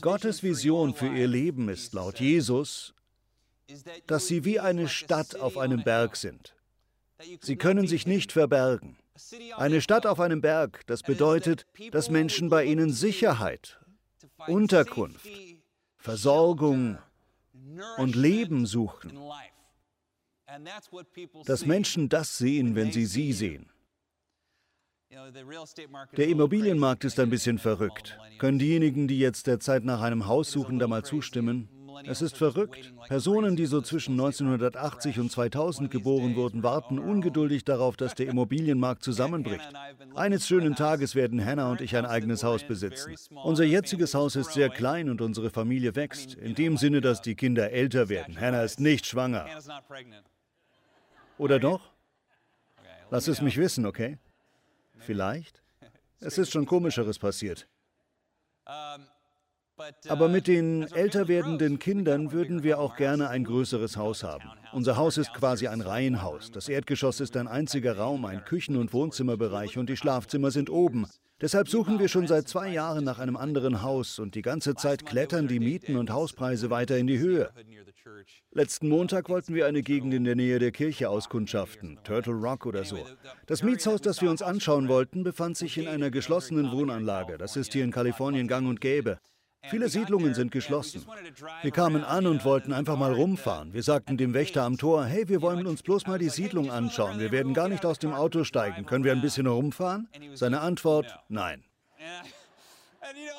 Gottes Vision für ihr Leben ist laut Jesus, dass sie wie eine Stadt auf einem Berg sind. Sie können sich nicht verbergen. Eine Stadt auf einem Berg, das bedeutet, dass Menschen bei ihnen Sicherheit, Unterkunft, Versorgung und Leben suchen. Dass Menschen das sehen, wenn sie sie sehen. Der Immobilienmarkt ist ein bisschen verrückt. Können diejenigen, die jetzt derzeit nach einem Haus suchen, da mal zustimmen? Es ist verrückt. Personen, die so zwischen 1980 und 2000 geboren wurden, warten ungeduldig darauf, dass der Immobilienmarkt zusammenbricht. Eines schönen Tages werden Hannah und ich ein eigenes Haus besitzen. Unser jetziges Haus ist sehr klein und unsere Familie wächst, in dem Sinne, dass die Kinder älter werden. Hannah ist nicht schwanger. Oder doch? Lass es mich wissen, okay? Vielleicht? Es ist schon komischeres passiert. Aber mit den älter werdenden Kindern würden wir auch gerne ein größeres Haus haben. Unser Haus ist quasi ein Reihenhaus. Das Erdgeschoss ist ein einziger Raum, ein Küchen- und Wohnzimmerbereich und die Schlafzimmer sind oben. Deshalb suchen wir schon seit zwei Jahren nach einem anderen Haus und die ganze Zeit klettern die Mieten und Hauspreise weiter in die Höhe. Letzten Montag wollten wir eine Gegend in der Nähe der Kirche auskundschaften, Turtle Rock oder so. Das Mietshaus, das wir uns anschauen wollten, befand sich in einer geschlossenen Wohnanlage. Das ist hier in Kalifornien gang und gäbe. Viele Siedlungen sind geschlossen. Wir kamen an und wollten einfach mal rumfahren. Wir sagten dem Wächter am Tor, hey, wir wollen uns bloß mal die Siedlung anschauen. Wir werden gar nicht aus dem Auto steigen. Können wir ein bisschen herumfahren? Seine Antwort, nein.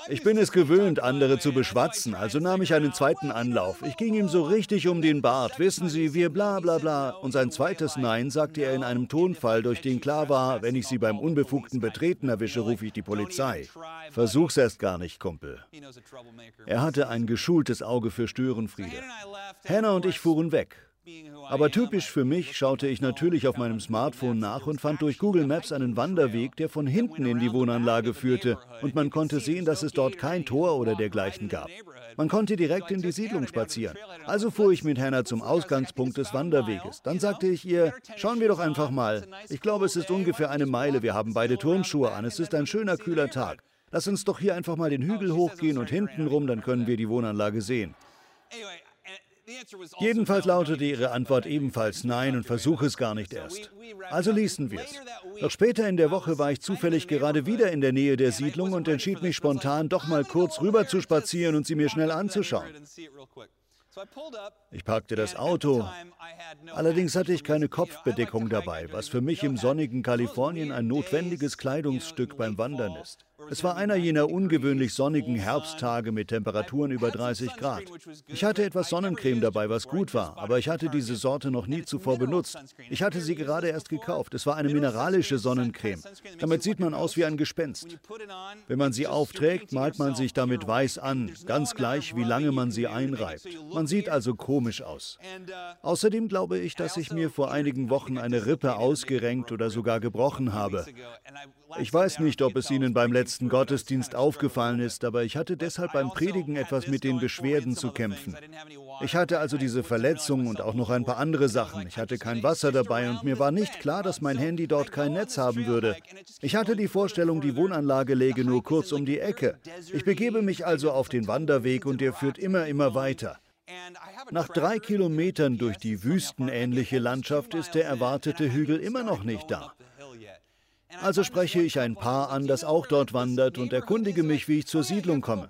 Ich bin es gewöhnt, andere zu beschwatzen, also nahm ich einen zweiten Anlauf. Ich ging ihm so richtig um den Bart. Wissen Sie, wir bla bla bla. Und sein zweites Nein sagte er in einem Tonfall, durch den klar war, wenn ich Sie beim unbefugten Betreten erwische, rufe ich die Polizei. Versuch's erst gar nicht, Kumpel. Er hatte ein geschultes Auge für Störenfriede. Hannah und ich fuhren weg. Aber typisch für mich schaute ich natürlich auf meinem Smartphone nach und fand durch Google Maps einen Wanderweg, der von hinten in die Wohnanlage führte, und man konnte sehen, dass es dort kein Tor oder dergleichen gab. Man konnte direkt in die Siedlung spazieren. Also fuhr ich mit Hannah zum Ausgangspunkt des Wanderweges. Dann sagte ich ihr, schauen wir doch einfach mal. Ich glaube, es ist ungefähr eine Meile. Wir haben beide Turnschuhe an. Es ist ein schöner, kühler Tag. Lass uns doch hier einfach mal den Hügel hochgehen und hintenrum, dann können wir die Wohnanlage sehen. Jedenfalls lautete ihre Antwort ebenfalls Nein und versuche es gar nicht erst. Also ließen wir es. Doch später in der Woche war ich zufällig gerade wieder in der Nähe der Siedlung und entschied mich spontan, doch mal kurz rüber zu spazieren und sie mir schnell anzuschauen. Ich parkte das Auto. Allerdings hatte ich keine Kopfbedeckung dabei, was für mich im sonnigen Kalifornien ein notwendiges Kleidungsstück beim Wandern ist. Es war einer jener ungewöhnlich sonnigen Herbsttage mit Temperaturen über 30 Grad. Ich hatte etwas Sonnencreme dabei, was gut war, aber ich hatte diese Sorte noch nie zuvor benutzt. Ich hatte sie gerade erst gekauft. Es war eine mineralische Sonnencreme. Damit sieht man aus wie ein Gespenst. Wenn man sie aufträgt, malt man sich damit weiß an, ganz gleich, wie lange man sie einreibt. Man sieht also komisch aus. Außerdem glaube ich, dass ich mir vor einigen Wochen eine Rippe ausgerenkt oder sogar gebrochen habe. Ich weiß nicht, ob es Ihnen beim letzten Gottesdienst aufgefallen ist, aber ich hatte deshalb beim Predigen etwas mit den Beschwerden zu kämpfen. Ich hatte also diese Verletzung und auch noch ein paar andere Sachen. Ich hatte kein Wasser dabei und mir war nicht klar, dass mein Handy dort kein Netz haben würde. Ich hatte die Vorstellung, die Wohnanlage läge nur kurz um die Ecke. Ich begebe mich also auf den Wanderweg und der führt immer, immer weiter. Nach drei Kilometern durch die wüstenähnliche Landschaft ist der erwartete Hügel immer noch nicht da. Also spreche ich ein Paar an, das auch dort wandert und erkundige mich, wie ich zur Siedlung komme.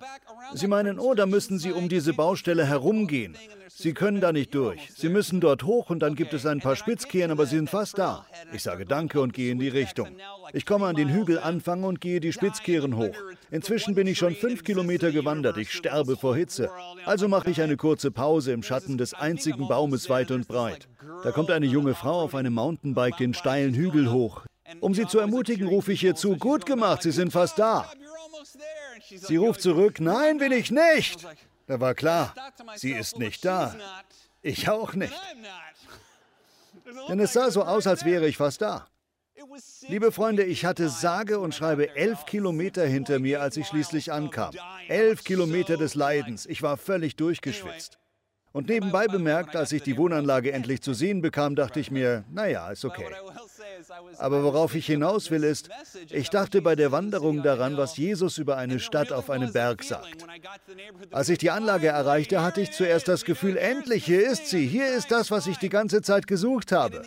Sie meinen, oh, da müssen Sie um diese Baustelle herumgehen. Sie können da nicht durch. Sie müssen dort hoch und dann gibt es ein paar Spitzkehren, aber Sie sind fast da. Ich sage Danke und gehe in die Richtung. Ich komme an den Hügelanfang und gehe die Spitzkehren hoch. Inzwischen bin ich schon fünf Kilometer gewandert. Ich sterbe vor Hitze. Also mache ich eine kurze Pause im Schatten des einzigen Baumes weit und breit. Da kommt eine junge Frau auf einem Mountainbike den steilen Hügel hoch. Um sie zu ermutigen, rufe ich ihr zu, gut gemacht, Sie sind fast da. Sie ruft zurück, nein, bin ich nicht. Da war klar, sie ist nicht da. Ich auch nicht. Denn es sah so aus, als wäre ich fast da. Liebe Freunde, ich hatte sage und schreibe elf Kilometer hinter mir, als ich schließlich ankam. Elf Kilometer des Leidens. Ich war völlig durchgeschwitzt. Und nebenbei bemerkt, als ich die Wohnanlage endlich zu sehen bekam, dachte ich mir, naja, ist okay. Aber worauf ich hinaus will, ist, ich dachte bei der Wanderung daran, was Jesus über eine Stadt auf einem Berg sagt. Als ich die Anlage erreichte, hatte ich zuerst das Gefühl, endlich, hier ist sie, hier ist das, was ich die ganze Zeit gesucht habe.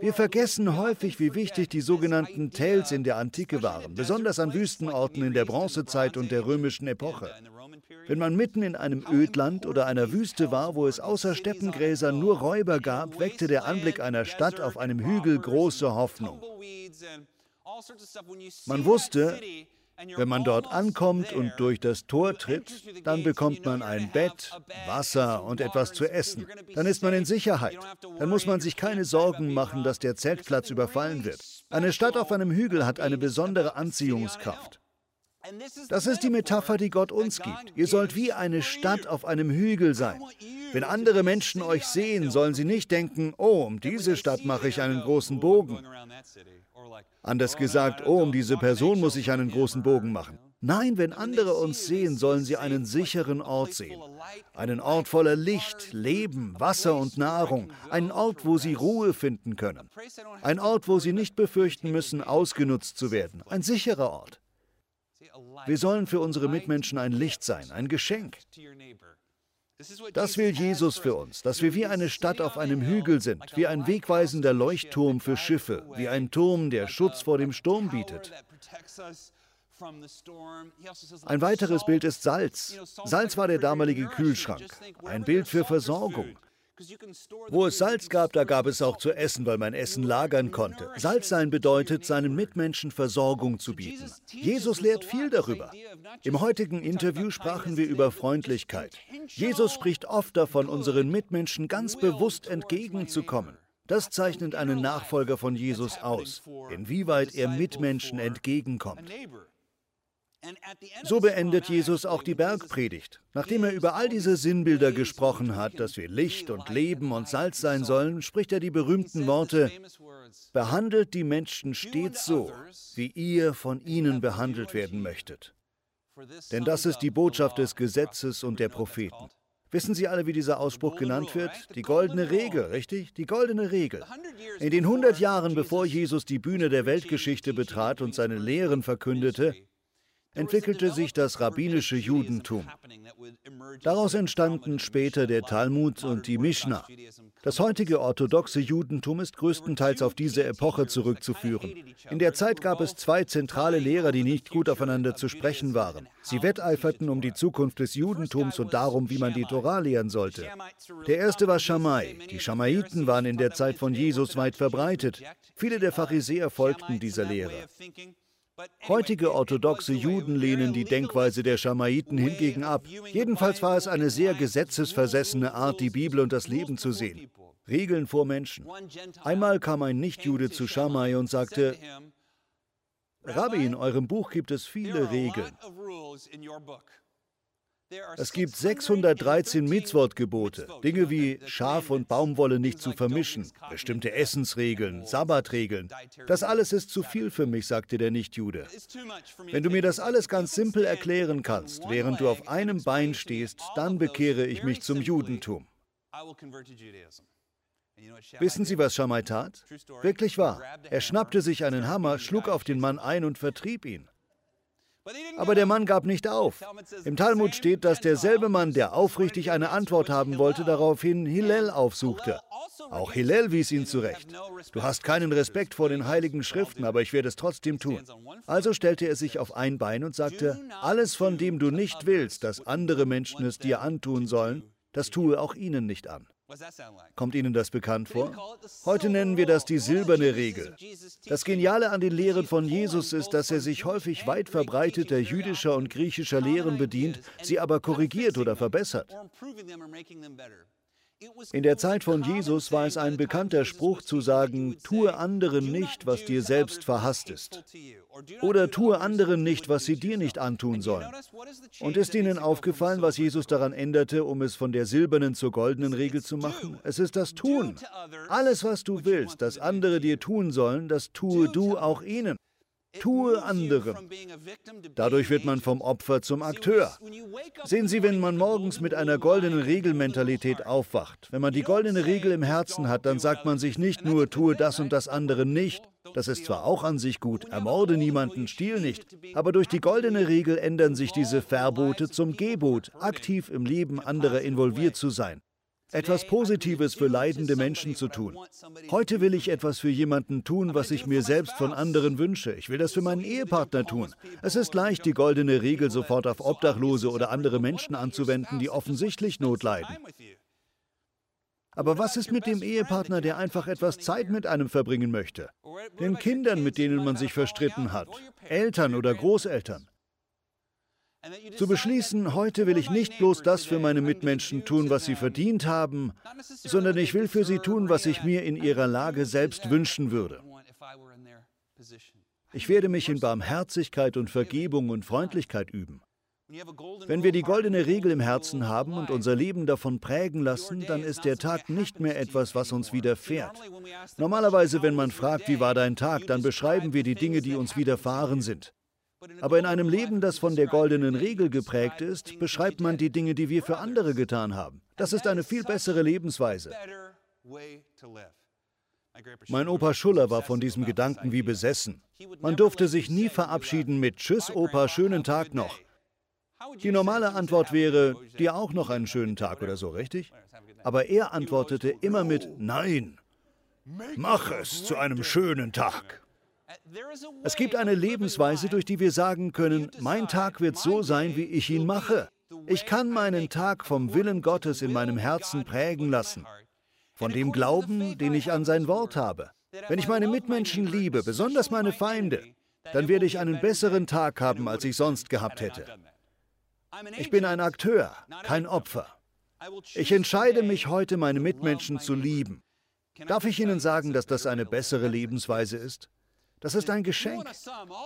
Wir vergessen häufig, wie wichtig die sogenannten Tales in der Antike waren, besonders an Wüstenorten in der Bronzezeit und der römischen Epoche. Wenn man mitten in einem Ödland oder einer Wüste war, wo es außer Steppengräsern nur Räuber gab, weckte der Anblick einer Stadt auf einem Hügel große Hoffnung. Man wusste, wenn man dort ankommt und durch das Tor tritt, dann bekommt man ein Bett, Wasser und etwas zu essen. Dann ist man in Sicherheit. Dann muss man sich keine Sorgen machen, dass der Zeltplatz überfallen wird. Eine Stadt auf einem Hügel hat eine besondere Anziehungskraft. Das ist die Metapher, die Gott uns gibt. Ihr sollt wie eine Stadt auf einem Hügel sein. Wenn andere Menschen euch sehen, sollen sie nicht denken, oh, um diese Stadt mache ich einen großen Bogen. Anders gesagt, oh, um diese Person muss ich einen großen Bogen machen. Nein, wenn andere uns sehen, sollen sie einen sicheren Ort sehen. Einen Ort voller Licht, Leben, Wasser und Nahrung. Einen Ort, wo sie Ruhe finden können. Ein Ort, wo sie nicht befürchten müssen, ausgenutzt zu werden. Ein sicherer Ort. Wir sollen für unsere Mitmenschen ein Licht sein, ein Geschenk. Das will Jesus für uns, dass wir wie eine Stadt auf einem Hügel sind, wie ein wegweisender Leuchtturm für Schiffe, wie ein Turm, der Schutz vor dem Sturm bietet. Ein weiteres Bild ist Salz. Salz war der damalige Kühlschrank, ein Bild für Versorgung. Wo es Salz gab, da gab es auch zu essen, weil man Essen lagern konnte. Salz sein bedeutet, seinen Mitmenschen Versorgung zu bieten. Jesus lehrt viel darüber. Im heutigen Interview sprachen wir über Freundlichkeit. Jesus spricht oft davon, unseren Mitmenschen ganz bewusst entgegenzukommen. Das zeichnet einen Nachfolger von Jesus aus, inwieweit er Mitmenschen entgegenkommt. So beendet Jesus auch die Bergpredigt. Nachdem er über all diese Sinnbilder gesprochen hat, dass wir Licht und Leben und Salz sein sollen, spricht er die berühmten Worte, behandelt die Menschen stets so, wie ihr von ihnen behandelt werden möchtet. Denn das ist die Botschaft des Gesetzes und der Propheten. Wissen Sie alle, wie dieser Ausspruch genannt wird? Die goldene Regel, richtig? Die goldene Regel. In den 100 Jahren, bevor Jesus die Bühne der Weltgeschichte betrat und seine Lehren verkündete, entwickelte sich das rabbinische Judentum. Daraus entstanden später der Talmud und die Mishnah. Das heutige orthodoxe Judentum ist größtenteils auf diese Epoche zurückzuführen. In der Zeit gab es zwei zentrale Lehrer, die nicht gut aufeinander zu sprechen waren. Sie wetteiferten um die Zukunft des Judentums und darum, wie man die Torah lehren sollte. Der erste war Shammai. Die Schamaiten waren in der Zeit von Jesus weit verbreitet. Viele der Pharisäer folgten dieser Lehre. Heutige orthodoxe Juden lehnen die Denkweise der Schamaiten hingegen ab. Jedenfalls war es eine sehr gesetzesversessene Art, die Bibel und das Leben zu sehen. Regeln vor Menschen. Einmal kam ein Nichtjude zu Schamai und sagte, Rabbi, in eurem Buch gibt es viele Regeln. Es gibt 613 Mitzvot-Gebote, Dinge wie Schaf und Baumwolle nicht zu vermischen, bestimmte Essensregeln, Sabbatregeln. Das alles ist zu viel für mich, sagte der Nichtjude. Wenn du mir das alles ganz simpel erklären kannst, während du auf einem Bein stehst, dann bekehre ich mich zum Judentum. Wissen Sie, was Shammai tat? Wirklich wahr. Er schnappte sich einen Hammer, schlug auf den Mann ein und vertrieb ihn. Aber der Mann gab nicht auf. Im Talmud steht, dass derselbe Mann, der aufrichtig eine Antwort haben wollte, daraufhin Hillel aufsuchte. Auch Hillel wies ihn zurecht. Du hast keinen Respekt vor den heiligen Schriften, aber ich werde es trotzdem tun. Also stellte er sich auf ein Bein und sagte, alles von dem du nicht willst, dass andere Menschen es dir antun sollen, das tue auch ihnen nicht an. Kommt Ihnen das bekannt vor? Heute nennen wir das die silberne Regel. Das Geniale an den Lehren von Jesus ist, dass er sich häufig weit verbreiteter jüdischer und griechischer Lehren bedient, sie aber korrigiert oder verbessert. In der Zeit von Jesus war es ein bekannter Spruch zu sagen, tue anderen nicht, was dir selbst verhasst ist. Oder tue anderen nicht, was sie dir nicht antun sollen. Und ist Ihnen aufgefallen, was Jesus daran änderte, um es von der silbernen zur goldenen Regel zu machen? Es ist das Tun. Alles, was du willst, dass andere dir tun sollen, das tue du auch ihnen. Tue anderem. Dadurch wird man vom Opfer zum Akteur. Sehen Sie, wenn man morgens mit einer goldenen Regelmentalität aufwacht, wenn man die goldene Regel im Herzen hat, dann sagt man sich nicht nur, tue das und das andere nicht, Das ist zwar auch an sich gut, ermorde niemanden, stiehl nicht, aber durch die goldene Regel ändern sich diese Verbote zum Gebot, aktiv im Leben anderer involviert zu sein etwas Positives für leidende Menschen zu tun. Heute will ich etwas für jemanden tun, was ich mir selbst von anderen wünsche. Ich will das für meinen Ehepartner tun. Es ist leicht, die goldene Regel sofort auf Obdachlose oder andere Menschen anzuwenden, die offensichtlich Not leiden. Aber was ist mit dem Ehepartner, der einfach etwas Zeit mit einem verbringen möchte? Den Kindern, mit denen man sich verstritten hat? Eltern oder Großeltern? Zu beschließen, heute will ich nicht bloß das für meine Mitmenschen tun, was sie verdient haben, sondern ich will für sie tun, was ich mir in ihrer Lage selbst wünschen würde. Ich werde mich in Barmherzigkeit und Vergebung und Freundlichkeit üben. Wenn wir die goldene Regel im Herzen haben und unser Leben davon prägen lassen, dann ist der Tag nicht mehr etwas, was uns widerfährt. Normalerweise, wenn man fragt, wie war dein Tag, dann beschreiben wir die Dinge, die uns widerfahren sind. Aber in einem Leben, das von der goldenen Regel geprägt ist, beschreibt man die Dinge, die wir für andere getan haben. Das ist eine viel bessere Lebensweise. Mein Opa Schuller war von diesem Gedanken wie besessen. Man durfte sich nie verabschieden mit Tschüss, Opa, schönen Tag noch. Die normale Antwort wäre, dir auch noch einen schönen Tag oder so, richtig? Aber er antwortete immer mit Nein. Mach es zu einem schönen Tag. Es gibt eine Lebensweise, durch die wir sagen können, mein Tag wird so sein, wie ich ihn mache. Ich kann meinen Tag vom Willen Gottes in meinem Herzen prägen lassen, von dem Glauben, den ich an sein Wort habe. Wenn ich meine Mitmenschen liebe, besonders meine Feinde, dann werde ich einen besseren Tag haben, als ich sonst gehabt hätte. Ich bin ein Akteur, kein Opfer. Ich entscheide mich heute, meine Mitmenschen zu lieben. Darf ich Ihnen sagen, dass das eine bessere Lebensweise ist? Das ist ein Geschenk.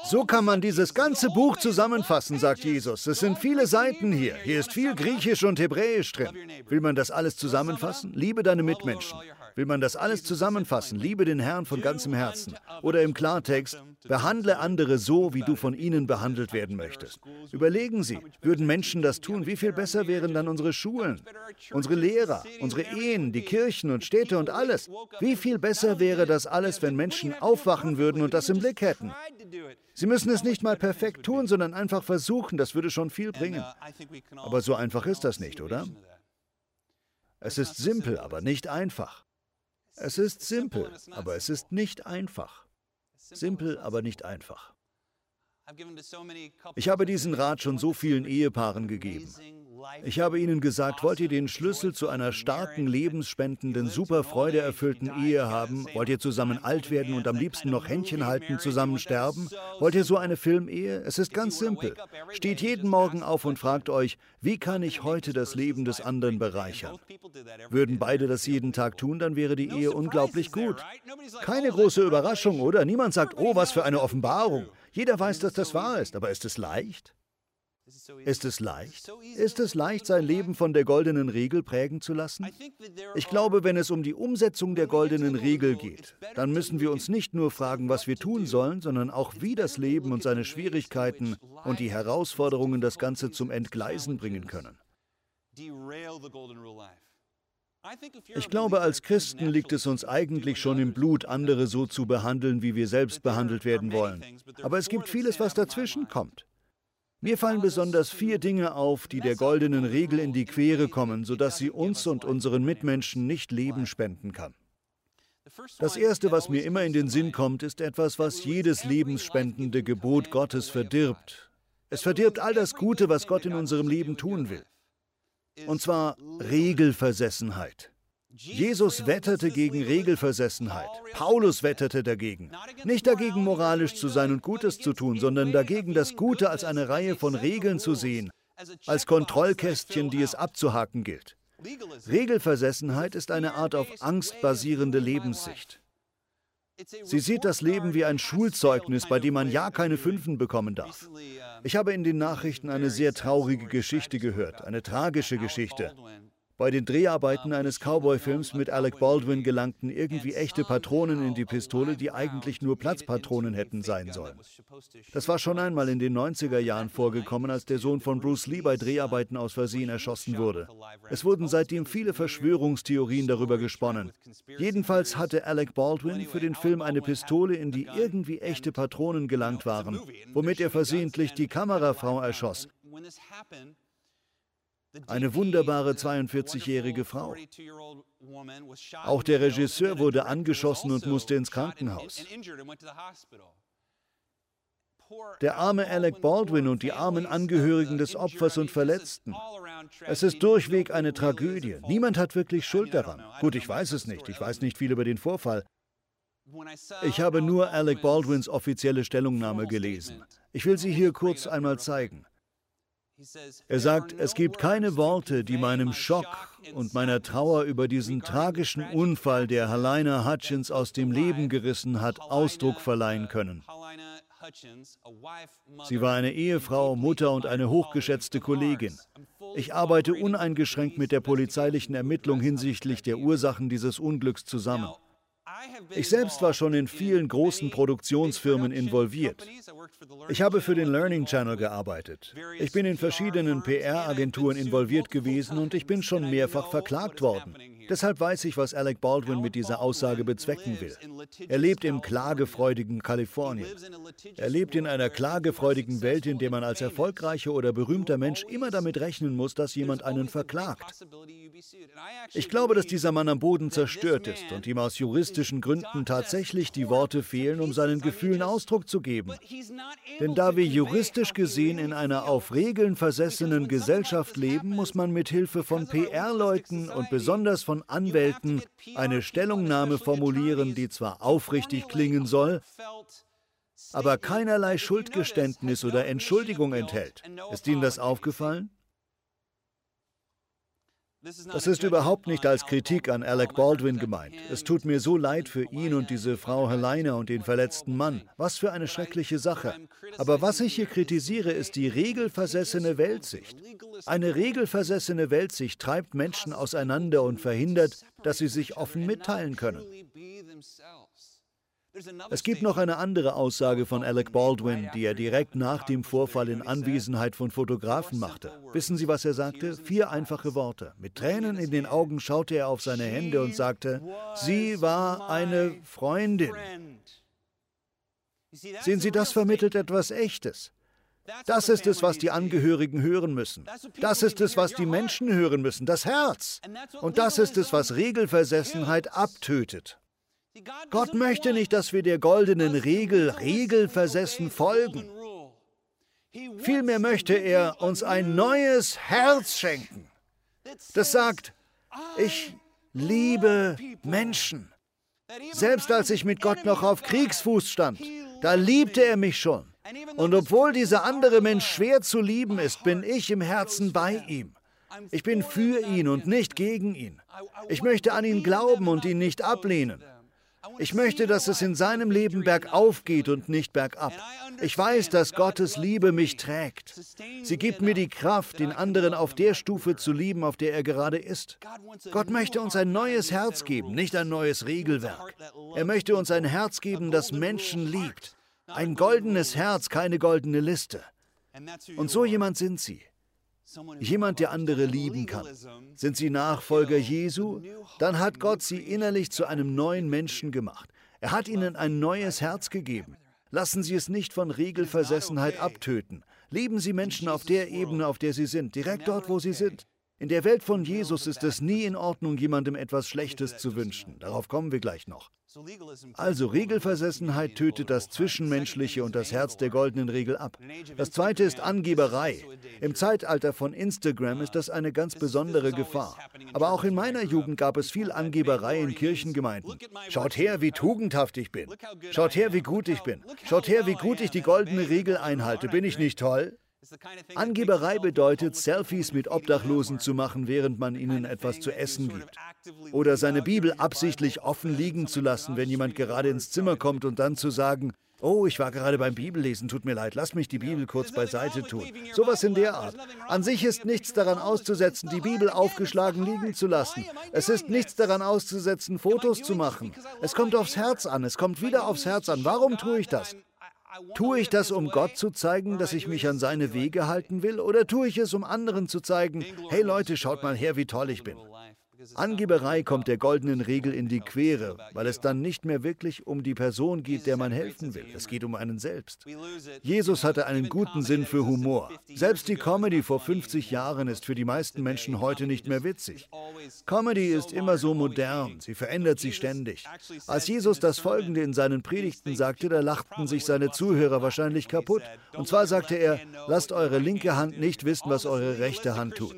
So kann man dieses ganze Buch zusammenfassen, sagt Jesus. Es sind viele Seiten hier. Hier ist viel Griechisch und Hebräisch drin. Will man das alles zusammenfassen? Liebe deine Mitmenschen. Will man das alles zusammenfassen? Liebe den Herrn von ganzem Herzen. Oder im Klartext, behandle andere so, wie du von ihnen behandelt werden möchtest. Überlegen Sie, würden Menschen das tun, wie viel besser wären dann unsere Schulen, unsere Lehrer, unsere Ehen, die Kirchen und Städte und alles? Wie viel besser wäre das alles, wenn Menschen aufwachen würden und das im Blick hätten? Sie müssen es nicht mal perfekt tun, sondern einfach versuchen, das würde schon viel bringen. Aber so einfach ist das nicht, oder? Es ist simpel, aber nicht einfach. Es ist simpel, aber es ist nicht einfach. Simpel, aber nicht einfach. Ich habe diesen Rat schon so vielen Ehepaaren gegeben. Ich habe ihnen gesagt, wollt ihr den Schlüssel zu einer starken, lebensspendenden, super freudeerfüllten Ehe haben? Wollt ihr zusammen alt werden und am liebsten noch Händchen halten, zusammen sterben? Wollt ihr so eine Filmehe? Es ist ganz simpel. Steht jeden Morgen auf und fragt euch, wie kann ich heute das Leben des anderen bereichern? Würden beide das jeden Tag tun, dann wäre die Ehe unglaublich gut. Keine große Überraschung, oder? Niemand sagt, oh, was für eine Offenbarung. Jeder weiß, dass das wahr ist, aber ist es leicht? Ist es leicht? Ist es leicht, sein Leben von der goldenen Regel prägen zu lassen? Ich glaube, wenn es um die Umsetzung der goldenen Regel geht, dann müssen wir uns nicht nur fragen, was wir tun sollen, sondern auch, wie das Leben und seine Schwierigkeiten und die Herausforderungen das Ganze zum Entgleisen bringen können. Ich glaube, als Christen liegt es uns eigentlich schon im Blut, andere so zu behandeln, wie wir selbst behandelt werden wollen. Aber es gibt vieles, was dazwischen kommt. Mir fallen besonders vier Dinge auf, die der goldenen Regel in die Quere kommen, sodass sie uns und unseren Mitmenschen nicht Leben spenden kann. Das Erste, was mir immer in den Sinn kommt, ist etwas, was jedes lebensspendende Gebot Gottes verdirbt. Es verdirbt all das Gute, was Gott in unserem Leben tun will. Und zwar Regelversessenheit. Jesus wetterte gegen Regelversessenheit. Paulus wetterte dagegen. Nicht dagegen, moralisch zu sein und Gutes zu tun, sondern dagegen, das Gute als eine Reihe von Regeln zu sehen, als Kontrollkästchen, die es abzuhaken gilt. Regelversessenheit ist eine Art auf Angst basierende Lebenssicht. Sie sieht das Leben wie ein Schulzeugnis, bei dem man ja keine Fünfen bekommen darf. Ich habe in den Nachrichten eine sehr traurige Geschichte gehört, eine tragische Geschichte. Bei den Dreharbeiten eines Cowboy-Films mit Alec Baldwin gelangten irgendwie echte Patronen in die Pistole, die eigentlich nur Platzpatronen hätten sein sollen. Das war schon einmal in den 90er Jahren vorgekommen, als der Sohn von Bruce Lee bei Dreharbeiten aus Versehen erschossen wurde. Es wurden seitdem viele Verschwörungstheorien darüber gesponnen. Jedenfalls hatte Alec Baldwin für den Film eine Pistole, in die irgendwie echte Patronen gelangt waren, womit er versehentlich die Kamerafrau erschoss. Eine wunderbare 42-jährige Frau. Auch der Regisseur wurde angeschossen und musste ins Krankenhaus. Der arme Alec Baldwin und die armen Angehörigen des Opfers und Verletzten. Es ist durchweg eine Tragödie. Niemand hat wirklich Schuld daran. Gut, ich weiß es nicht. Ich weiß nicht viel über den Vorfall. Ich habe nur Alec Baldwins offizielle Stellungnahme gelesen. Ich will sie hier kurz einmal zeigen. Er sagt, es gibt keine Worte, die meinem Schock und meiner Trauer über diesen tragischen Unfall, der Helena Hutchins aus dem Leben gerissen hat, Ausdruck verleihen können. Sie war eine Ehefrau, Mutter und eine hochgeschätzte Kollegin. Ich arbeite uneingeschränkt mit der polizeilichen Ermittlung hinsichtlich der Ursachen dieses Unglücks zusammen. Ich selbst war schon in vielen großen Produktionsfirmen involviert. Ich habe für den Learning Channel gearbeitet. Ich bin in verschiedenen PR-Agenturen involviert gewesen und ich bin schon mehrfach verklagt worden. Deshalb weiß ich, was Alec Baldwin mit dieser Aussage bezwecken will. Er lebt im klagefreudigen Kalifornien. Er lebt in einer klagefreudigen Welt, in der man als erfolgreicher oder berühmter Mensch immer damit rechnen muss, dass jemand einen verklagt. Ich glaube, dass dieser Mann am Boden zerstört ist und ihm aus juristischen Gründen tatsächlich die Worte fehlen, um seinen Gefühlen Ausdruck zu geben. Denn da wir juristisch gesehen in einer auf Regeln versessenen Gesellschaft leben, muss man mit Hilfe von PR-Leuten und besonders von Anwälten eine Stellungnahme formulieren, die zwar aufrichtig klingen soll, aber keinerlei Schuldgeständnis oder Entschuldigung enthält. Ist Ihnen das aufgefallen? Das ist überhaupt nicht als Kritik an Alec Baldwin gemeint. Es tut mir so leid für ihn und diese Frau Helena und den verletzten Mann. Was für eine schreckliche Sache. Aber was ich hier kritisiere, ist die regelversessene Weltsicht. Eine regelversessene Weltsicht treibt Menschen auseinander und verhindert, dass sie sich offen mitteilen können. Es gibt noch eine andere Aussage von Alec Baldwin, die er direkt nach dem Vorfall in Anwesenheit von Fotografen machte. Wissen Sie, was er sagte? Vier einfache Worte. Mit Tränen in den Augen schaute er auf seine Hände und sagte, sie war eine Freundin. Sehen Sie, das vermittelt etwas Echtes. Das ist es, was die Angehörigen hören müssen. Das ist es, was die Menschen hören müssen, das Herz. Und das ist es, was Regelversessenheit abtötet. Gott möchte nicht, dass wir der goldenen Regel regelversessen folgen. Vielmehr möchte er uns ein neues Herz schenken. Das sagt, ich liebe Menschen. Selbst als ich mit Gott noch auf Kriegsfuß stand, da liebte er mich schon. Und obwohl dieser andere Mensch schwer zu lieben ist, bin ich im Herzen bei ihm. Ich bin für ihn und nicht gegen ihn. Ich möchte an ihn glauben und ihn nicht ablehnen. Ich möchte, dass es in seinem Leben bergauf geht und nicht bergab. Ich weiß, dass Gottes Liebe mich trägt. Sie gibt mir die Kraft, den anderen auf der Stufe zu lieben, auf der er gerade ist. Gott möchte uns ein neues Herz geben, nicht ein neues Regelwerk. Er möchte uns ein Herz geben, das Menschen liebt. Ein goldenes Herz, keine goldene Liste. Und so jemand sind Sie. Jemand, der andere lieben kann. Sind sie Nachfolger Jesu? Dann hat Gott sie innerlich zu einem neuen Menschen gemacht. Er hat ihnen ein neues Herz gegeben. Lassen Sie es nicht von Regelversessenheit abtöten. Lieben Sie Menschen auf der Ebene, auf der sie sind, direkt dort, wo sie sind. In der Welt von Jesus ist es nie in Ordnung, jemandem etwas Schlechtes zu wünschen. Darauf kommen wir gleich noch. Also Regelversessenheit tötet das Zwischenmenschliche und das Herz der goldenen Regel ab. Das zweite ist Angeberei. Im Zeitalter von Instagram ist das eine ganz besondere Gefahr. Aber auch in meiner Jugend gab es viel Angeberei in Kirchengemeinden. Schaut her, wie tugendhaft ich bin. Schaut her, wie gut ich bin. Schaut her, wie gut ich die goldene Regel einhalte. Bin ich nicht toll? Angeberei bedeutet, Selfies mit Obdachlosen zu machen, während man ihnen etwas zu essen gibt. Oder seine Bibel absichtlich offen liegen zu lassen, wenn jemand gerade ins Zimmer kommt und dann zu sagen, Oh, ich war gerade beim Bibellesen, tut mir leid, lass mich die Bibel kurz beiseite tun. Sowas in der Art. An sich ist nichts daran auszusetzen, die Bibel aufgeschlagen liegen zu lassen. Es ist nichts daran auszusetzen, Fotos zu machen. Es kommt aufs Herz an, es kommt wieder aufs Herz an. Warum tue ich das? Tue ich das, um Gott zu zeigen, dass ich mich an seine Wege halten will, oder tue ich es, um anderen zu zeigen, hey Leute, schaut mal her, wie toll ich bin? Angeberei kommt der goldenen Regel in die Quere, weil es dann nicht mehr wirklich um die Person geht, der man helfen will. Es geht um einen selbst. Jesus hatte einen guten Sinn für Humor. Selbst die Comedy vor 50 Jahren ist für die meisten Menschen heute nicht mehr witzig. Comedy ist immer so modern, sie verändert sich ständig. Als Jesus das Folgende in seinen Predigten sagte, da lachten sich seine Zuhörer wahrscheinlich kaputt. Und zwar sagte er, lasst eure linke Hand nicht wissen, was eure rechte Hand tut.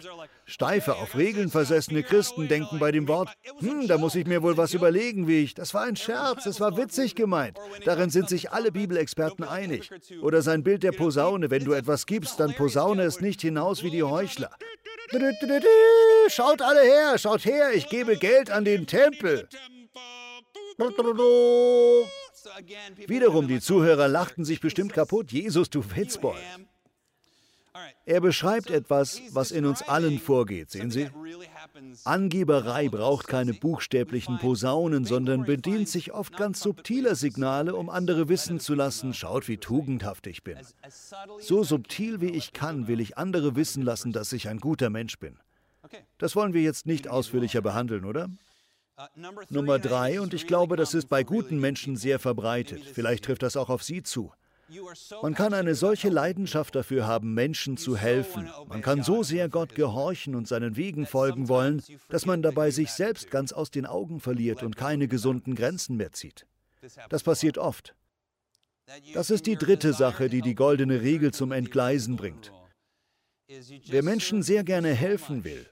Steife, auf Regeln versessene Christen denken bei dem Wort, hm, da muss ich mir wohl was überlegen, wie ich. Das war ein Scherz, es war witzig gemeint. Darin sind sich alle Bibelexperten einig. Oder sein Bild der Posaune, wenn du etwas gibst, dann posaune es nicht hinaus wie die Heuchler. Schaut alle her, schaut her, ich gebe Geld an den Tempel. Wiederum, die Zuhörer lachten sich bestimmt kaputt. Jesus, du Witzbold. Er beschreibt etwas, was in uns allen vorgeht, sehen Sie? Angeberei braucht keine buchstäblichen Posaunen, sondern bedient sich oft ganz subtiler Signale, um andere wissen zu lassen, schaut, wie tugendhaft ich bin. So subtil wie ich kann, will ich andere wissen lassen, dass ich ein guter Mensch bin. Das wollen wir jetzt nicht ausführlicher behandeln, oder? Nummer drei, und ich glaube, das ist bei guten Menschen sehr verbreitet. Vielleicht trifft das auch auf Sie zu. Man kann eine solche Leidenschaft dafür haben, Menschen zu helfen. Man kann so sehr Gott gehorchen und seinen Wegen folgen wollen, dass man dabei sich selbst ganz aus den Augen verliert und keine gesunden Grenzen mehr zieht. Das passiert oft. Das ist die dritte Sache, die die goldene Regel zum Entgleisen bringt. Wer Menschen sehr gerne helfen will,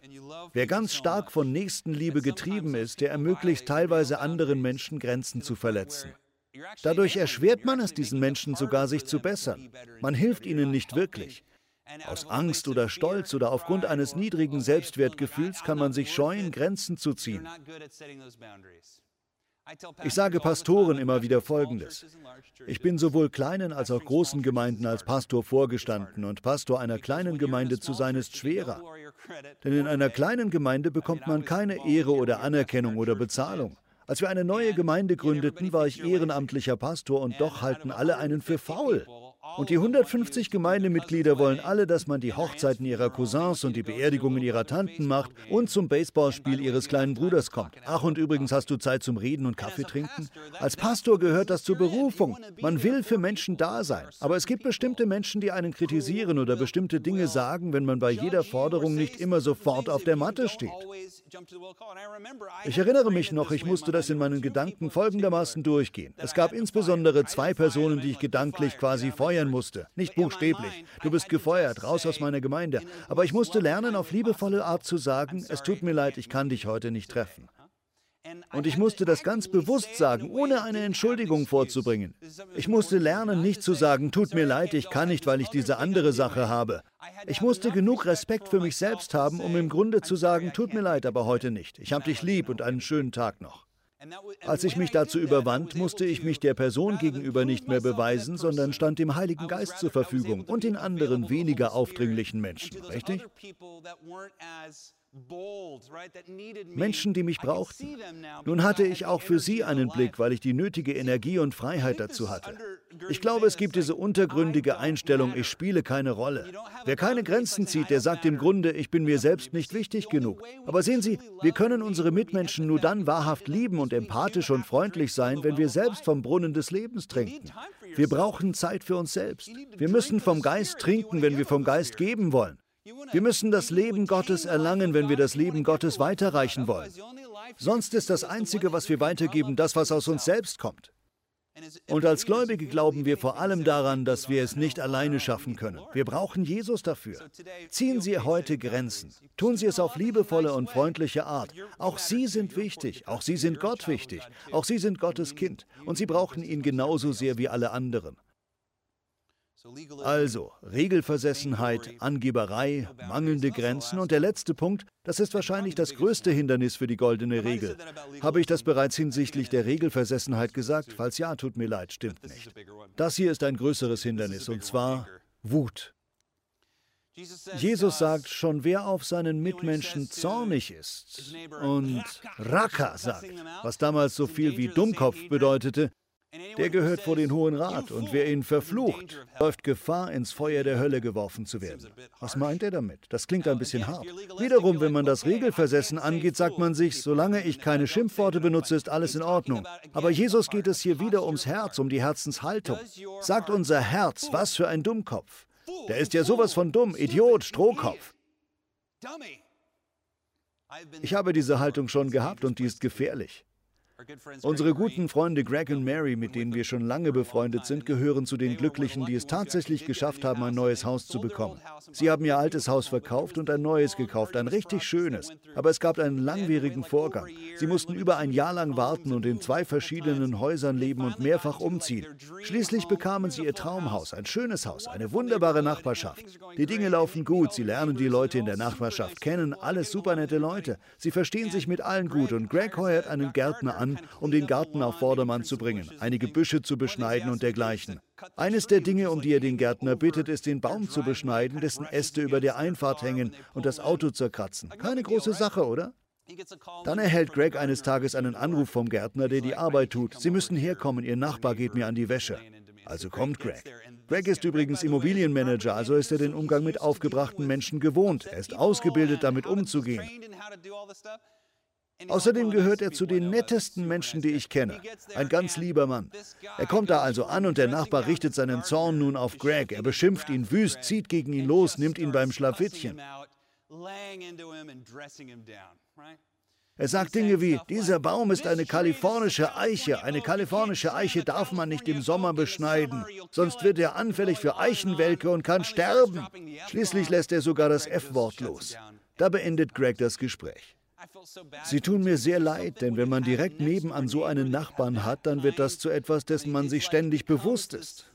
wer ganz stark von Nächstenliebe getrieben ist, der ermöglicht teilweise anderen Menschen Grenzen zu verletzen. Dadurch erschwert man es diesen Menschen sogar, sich zu bessern. Man hilft ihnen nicht wirklich. Aus Angst oder Stolz oder aufgrund eines niedrigen Selbstwertgefühls kann man sich scheuen, Grenzen zu ziehen. Ich sage Pastoren immer wieder Folgendes. Ich bin sowohl kleinen als auch großen Gemeinden als Pastor vorgestanden und Pastor einer kleinen Gemeinde zu sein ist schwerer. Denn in einer kleinen Gemeinde bekommt man keine Ehre oder Anerkennung oder Bezahlung. Als wir eine neue Gemeinde gründeten, war ich ehrenamtlicher Pastor und doch halten alle einen für faul. Und die 150 Gemeindemitglieder wollen alle, dass man die Hochzeiten ihrer Cousins und die Beerdigungen ihrer Tanten macht und zum Baseballspiel ihres kleinen Bruders kommt. Ach, und übrigens hast du Zeit zum Reden und Kaffee trinken? Als Pastor gehört das zur Berufung. Man will für Menschen da sein. Aber es gibt bestimmte Menschen, die einen kritisieren oder bestimmte Dinge sagen, wenn man bei jeder Forderung nicht immer sofort auf der Matte steht. Ich erinnere mich noch, ich musste das in meinen Gedanken folgendermaßen durchgehen. Es gab insbesondere zwei Personen, die ich gedanklich quasi feuern musste. Nicht buchstäblich. Du bist gefeuert, raus aus meiner Gemeinde. Aber ich musste lernen, auf liebevolle Art zu sagen, es tut mir leid, ich kann dich heute nicht treffen. Und ich musste das ganz bewusst sagen, ohne eine Entschuldigung vorzubringen. Ich musste lernen, nicht zu sagen, tut mir leid, ich kann nicht, weil ich diese andere Sache habe. Ich musste genug Respekt für mich selbst haben, um im Grunde zu sagen, tut mir leid, aber heute nicht. Ich habe dich lieb und einen schönen Tag noch. Als ich mich dazu überwand, musste ich mich der Person gegenüber nicht mehr beweisen, sondern stand dem Heiligen Geist zur Verfügung und den anderen weniger aufdringlichen Menschen, richtig? Menschen, die mich brauchten. Nun hatte ich auch für sie einen Blick, weil ich die nötige Energie und Freiheit dazu hatte. Ich glaube, es gibt diese untergründige Einstellung, ich spiele keine Rolle. Wer keine Grenzen zieht, der sagt im Grunde, ich bin mir selbst nicht wichtig genug. Aber sehen Sie, wir können unsere Mitmenschen nur dann wahrhaft lieben und empathisch und freundlich sein, wenn wir selbst vom Brunnen des Lebens trinken. Wir brauchen Zeit für uns selbst. Wir müssen vom Geist trinken, wenn wir vom Geist geben wollen. Wir müssen das Leben Gottes erlangen, wenn wir das Leben Gottes weiterreichen wollen. Sonst ist das Einzige, was wir weitergeben, das, was aus uns selbst kommt. Und als Gläubige glauben wir vor allem daran, dass wir es nicht alleine schaffen können. Wir brauchen Jesus dafür. Ziehen Sie heute Grenzen. Tun Sie es auf liebevolle und freundliche Art. Auch Sie sind wichtig. Auch Sie sind Gott wichtig. Auch Sie sind Gottes Kind. Und Sie brauchen ihn genauso sehr wie alle anderen. Also Regelversessenheit, Angeberei, mangelnde Grenzen und der letzte Punkt, das ist wahrscheinlich das größte Hindernis für die goldene Regel. Habe ich das bereits hinsichtlich der Regelversessenheit gesagt? Falls ja, tut mir leid, stimmt nicht. Das hier ist ein größeres Hindernis und zwar Wut. Jesus sagt, schon wer auf seinen Mitmenschen zornig ist und Raka sagt, was damals so viel wie Dummkopf bedeutete, der gehört vor den Hohen Rat und wer ihn verflucht, läuft Gefahr, ins Feuer der Hölle geworfen zu werden. Was meint er damit? Das klingt ein bisschen hart. Wiederum, wenn man das Regelversessen angeht, sagt man sich, solange ich keine Schimpfworte benutze, ist alles in Ordnung. Aber Jesus geht es hier wieder ums Herz, um die Herzenshaltung. Sagt unser Herz, was für ein Dummkopf. Der ist ja sowas von dumm, Idiot, Strohkopf. Ich habe diese Haltung schon gehabt und die ist gefährlich. Unsere guten Freunde Greg und Mary, mit denen wir schon lange befreundet sind, gehören zu den Glücklichen, die es tatsächlich geschafft haben, ein neues Haus zu bekommen. Sie haben ihr altes Haus verkauft und ein neues gekauft, ein richtig schönes. Aber es gab einen langwierigen Vorgang. Sie mussten über ein Jahr lang warten und in zwei verschiedenen Häusern leben und mehrfach umziehen. Schließlich bekamen sie ihr Traumhaus, ein schönes Haus, eine wunderbare Nachbarschaft. Die Dinge laufen gut, sie lernen die Leute in der Nachbarschaft kennen, alles super nette Leute. Sie verstehen sich mit allen gut und Greg heuert einen Gärtner an, an, um den Garten auf Vordermann zu bringen, einige Büsche zu beschneiden und dergleichen. Eines der Dinge, um die er den Gärtner bittet, ist, den Baum zu beschneiden, dessen Äste über der Einfahrt hängen und das Auto zerkratzen. Keine große Sache, oder? Dann erhält Greg eines Tages einen Anruf vom Gärtner, der die Arbeit tut. Sie müssen herkommen, Ihr Nachbar geht mir an die Wäsche. Also kommt Greg. Greg ist übrigens Immobilienmanager, also ist er den Umgang mit aufgebrachten Menschen gewohnt. Er ist ausgebildet, damit umzugehen. Außerdem gehört er zu den nettesten Menschen, die ich kenne. Ein ganz lieber Mann. Er kommt da also an und der Nachbar richtet seinen Zorn nun auf Greg. Er beschimpft ihn wüst, zieht gegen ihn los, nimmt ihn beim Schlafittchen. Er sagt Dinge wie, dieser Baum ist eine kalifornische Eiche. Eine kalifornische Eiche darf man nicht im Sommer beschneiden, sonst wird er anfällig für Eichenwelke und kann sterben. Schließlich lässt er sogar das F-Wort los. Da beendet Greg das Gespräch. Sie tun mir sehr leid, denn wenn man direkt nebenan so einen Nachbarn hat, dann wird das zu etwas, dessen man sich ständig bewusst ist.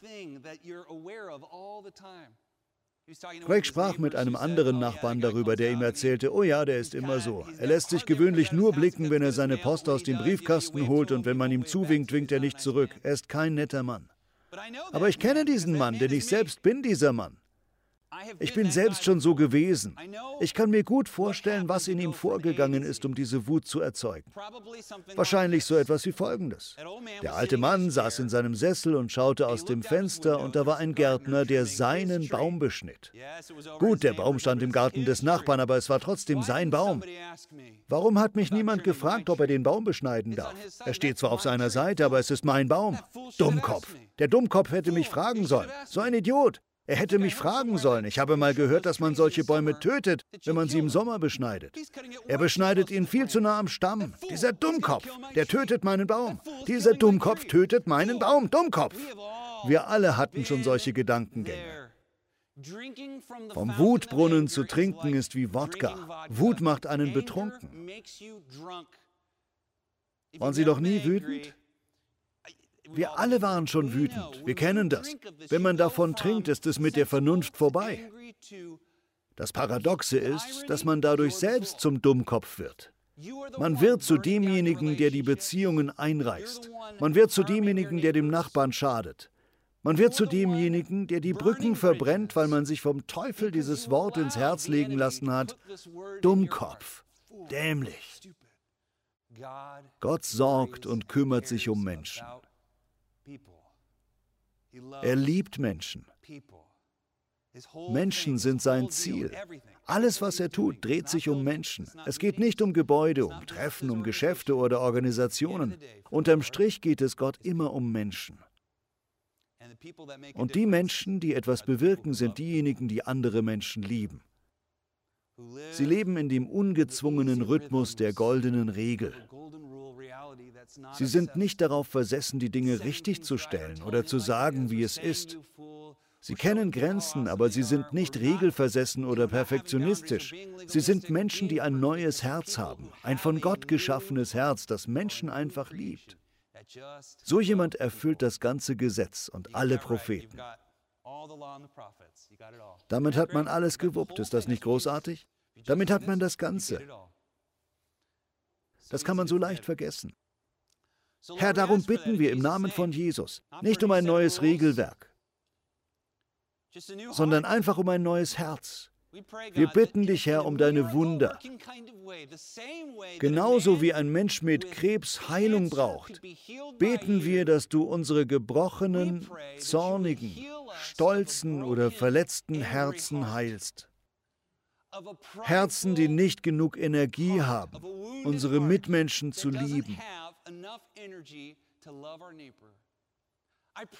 Craig sprach mit einem anderen Nachbarn darüber, der ihm erzählte, oh ja, der ist immer so. Er lässt sich gewöhnlich nur blicken, wenn er seine Post aus dem Briefkasten holt und wenn man ihm zuwinkt, winkt er nicht zurück. Er ist kein netter Mann. Aber ich kenne diesen Mann, denn ich selbst bin dieser Mann. Ich bin selbst schon so gewesen. Ich kann mir gut vorstellen, was in ihm vorgegangen ist, um diese Wut zu erzeugen. Wahrscheinlich so etwas wie folgendes. Der alte Mann saß in seinem Sessel und schaute aus dem Fenster und da war ein Gärtner, der seinen Baum beschnitt. Gut, der Baum stand im Garten des Nachbarn, aber es war trotzdem sein Baum. Warum hat mich niemand gefragt, ob er den Baum beschneiden darf? Er steht zwar auf seiner Seite, aber es ist mein Baum. Dummkopf. Der Dummkopf hätte mich fragen sollen. So ein Idiot. Er hätte mich fragen sollen. Ich habe mal gehört, dass man solche Bäume tötet, wenn man sie im Sommer beschneidet. Er beschneidet ihn viel zu nah am Stamm. Dieser Dummkopf, der tötet meinen Baum. Dieser Dummkopf tötet meinen Baum. Dummkopf. Wir alle hatten schon solche Gedankengänge. Vom Wutbrunnen zu trinken ist wie Wodka. Wut macht einen betrunken. Waren Sie doch nie wütend? Wir alle waren schon wütend. Wir kennen das. Wenn man davon trinkt, ist es mit der Vernunft vorbei. Das Paradoxe ist, dass man dadurch selbst zum Dummkopf wird. Man wird zu demjenigen, der die Beziehungen einreißt. Man wird zu demjenigen, der dem Nachbarn schadet. Man wird zu demjenigen, der die Brücken verbrennt, weil man sich vom Teufel dieses Wort ins Herz legen lassen hat. Dummkopf. Dämlich. Gott sorgt und kümmert sich um Menschen. Er liebt Menschen. Menschen sind sein Ziel. Alles, was er tut, dreht sich um Menschen. Es geht nicht um Gebäude, um Treffen, um Geschäfte oder Organisationen. Unterm Strich geht es Gott immer um Menschen. Und die Menschen, die etwas bewirken, sind diejenigen, die andere Menschen lieben. Sie leben in dem ungezwungenen Rhythmus der goldenen Regel. Sie sind nicht darauf versessen, die Dinge richtig zu stellen oder zu sagen, wie es ist. Sie kennen Grenzen, aber sie sind nicht regelversessen oder perfektionistisch. Sie sind Menschen, die ein neues Herz haben, ein von Gott geschaffenes Herz, das Menschen einfach liebt. So jemand erfüllt das ganze Gesetz und alle Propheten. Damit hat man alles gewuppt. Ist das nicht großartig? Damit hat man das Ganze. Das kann man so leicht vergessen. Herr, darum bitten wir im Namen von Jesus, nicht um ein neues Regelwerk, sondern einfach um ein neues Herz. Wir bitten dich, Herr, um deine Wunder. Genauso wie ein Mensch mit Krebs Heilung braucht, beten wir, dass du unsere gebrochenen, zornigen, stolzen oder verletzten Herzen heilst. Herzen, die nicht genug Energie haben, unsere Mitmenschen zu lieben.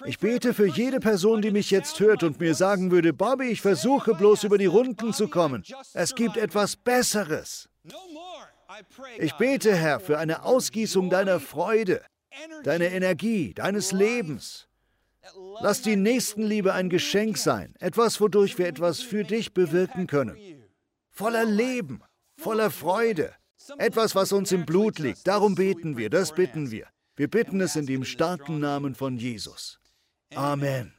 Ich bete für jede Person, die mich jetzt hört und mir sagen würde, Bobby, ich versuche bloß über die Runden zu kommen. Es gibt etwas Besseres. Ich bete, Herr, für eine Ausgießung deiner Freude, deiner Energie, deines Lebens. Lass die Nächstenliebe ein Geschenk sein, etwas, wodurch wir etwas für dich bewirken können. Voller Leben, voller Freude, etwas, was uns im Blut liegt. Darum beten wir, das bitten wir. Wir bitten es in dem starken Namen von Jesus. Amen.